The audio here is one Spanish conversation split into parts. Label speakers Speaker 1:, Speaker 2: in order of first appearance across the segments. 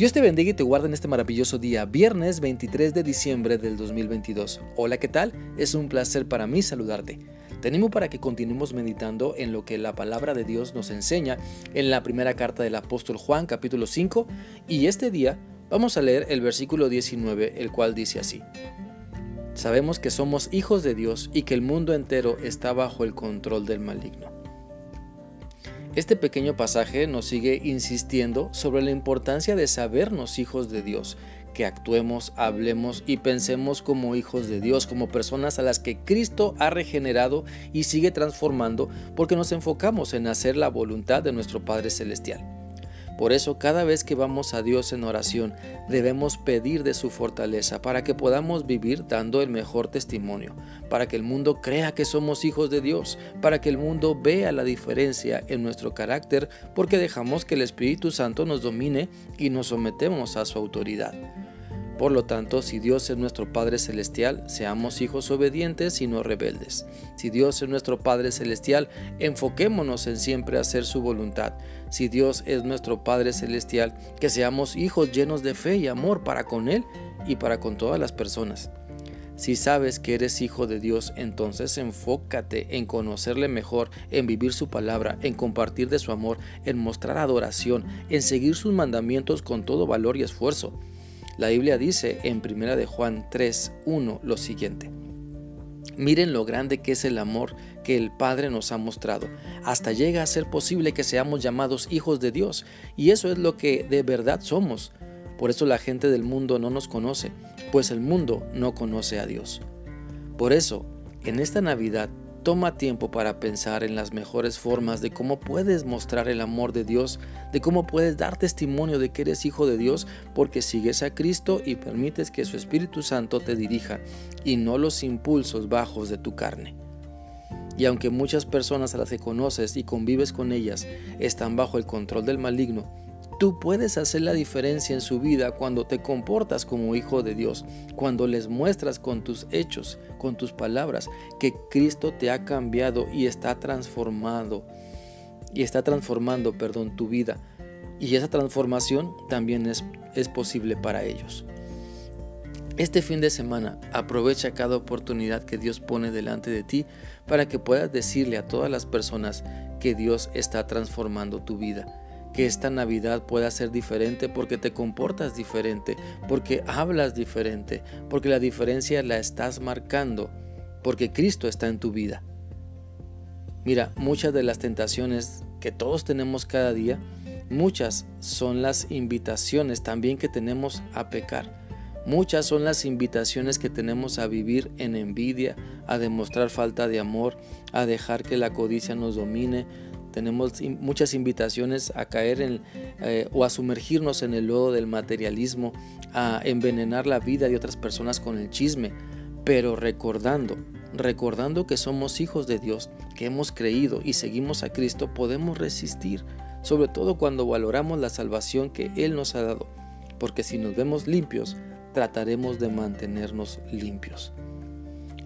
Speaker 1: Dios te bendiga y te guarde en este maravilloso día, viernes 23 de diciembre del 2022. Hola, ¿qué tal? Es un placer para mí saludarte. Tenemos para que continuemos meditando en lo que la palabra de Dios nos enseña en la primera carta del apóstol Juan, capítulo 5, y este día vamos a leer el versículo 19, el cual dice así. Sabemos que somos hijos de Dios y que el mundo entero está bajo el control del maligno. Este pequeño pasaje nos sigue insistiendo sobre la importancia de sabernos hijos de Dios, que actuemos, hablemos y pensemos como hijos de Dios, como personas a las que Cristo ha regenerado y sigue transformando porque nos enfocamos en hacer la voluntad de nuestro Padre Celestial. Por eso cada vez que vamos a Dios en oración debemos pedir de su fortaleza para que podamos vivir dando el mejor testimonio, para que el mundo crea que somos hijos de Dios, para que el mundo vea la diferencia en nuestro carácter porque dejamos que el Espíritu Santo nos domine y nos sometemos a su autoridad. Por lo tanto, si Dios es nuestro Padre Celestial, seamos hijos obedientes y no rebeldes. Si Dios es nuestro Padre Celestial, enfoquémonos en siempre hacer su voluntad. Si Dios es nuestro Padre Celestial, que seamos hijos llenos de fe y amor para con Él y para con todas las personas. Si sabes que eres hijo de Dios, entonces enfócate en conocerle mejor, en vivir su palabra, en compartir de su amor, en mostrar adoración, en seguir sus mandamientos con todo valor y esfuerzo. La Biblia dice en 1 de Juan 3, 1 lo siguiente. Miren lo grande que es el amor que el Padre nos ha mostrado. Hasta llega a ser posible que seamos llamados hijos de Dios. Y eso es lo que de verdad somos. Por eso la gente del mundo no nos conoce, pues el mundo no conoce a Dios. Por eso, en esta Navidad Toma tiempo para pensar en las mejores formas de cómo puedes mostrar el amor de Dios, de cómo puedes dar testimonio de que eres hijo de Dios porque sigues a Cristo y permites que su Espíritu Santo te dirija y no los impulsos bajos de tu carne. Y aunque muchas personas a las que conoces y convives con ellas están bajo el control del maligno, Tú puedes hacer la diferencia en su vida cuando te comportas como hijo de Dios, cuando les muestras con tus hechos, con tus palabras, que Cristo te ha cambiado y está transformado, y está transformando, perdón, tu vida. Y esa transformación también es, es posible para ellos. Este fin de semana aprovecha cada oportunidad que Dios pone delante de ti para que puedas decirle a todas las personas que Dios está transformando tu vida que esta Navidad pueda ser diferente porque te comportas diferente, porque hablas diferente, porque la diferencia la estás marcando, porque Cristo está en tu vida. Mira, muchas de las tentaciones que todos tenemos cada día, muchas son las invitaciones también que tenemos a pecar. Muchas son las invitaciones que tenemos a vivir en envidia, a demostrar falta de amor, a dejar que la codicia nos domine, tenemos muchas invitaciones a caer en, eh, o a sumergirnos en el lodo del materialismo, a envenenar la vida de otras personas con el chisme, pero recordando, recordando que somos hijos de Dios, que hemos creído y seguimos a Cristo, podemos resistir, sobre todo cuando valoramos la salvación que Él nos ha dado, porque si nos vemos limpios, trataremos de mantenernos limpios.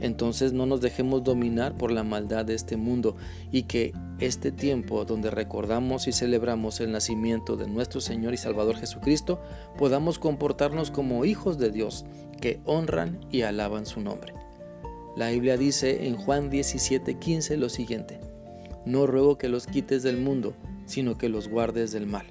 Speaker 1: Entonces no nos dejemos dominar por la maldad de este mundo y que este tiempo donde recordamos y celebramos el nacimiento de nuestro Señor y Salvador Jesucristo podamos comportarnos como hijos de Dios que honran y alaban su nombre. La Biblia dice en Juan 17:15 lo siguiente, no ruego que los quites del mundo, sino que los guardes del mal.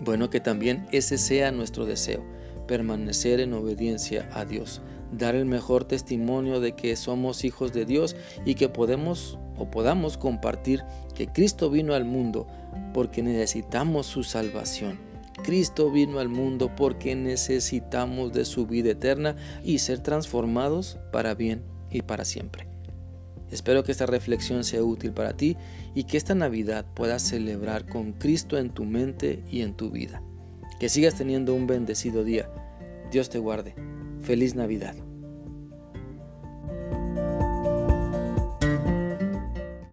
Speaker 1: Bueno, que también ese sea nuestro deseo, permanecer en obediencia a Dios dar el mejor testimonio de que somos hijos de Dios y que podemos o podamos compartir que Cristo vino al mundo porque necesitamos su salvación. Cristo vino al mundo porque necesitamos de su vida eterna y ser transformados para bien y para siempre. Espero que esta reflexión sea útil para ti y que esta Navidad puedas celebrar con Cristo en tu mente y en tu vida. Que sigas teniendo un bendecido día. Dios te guarde. Feliz Navidad.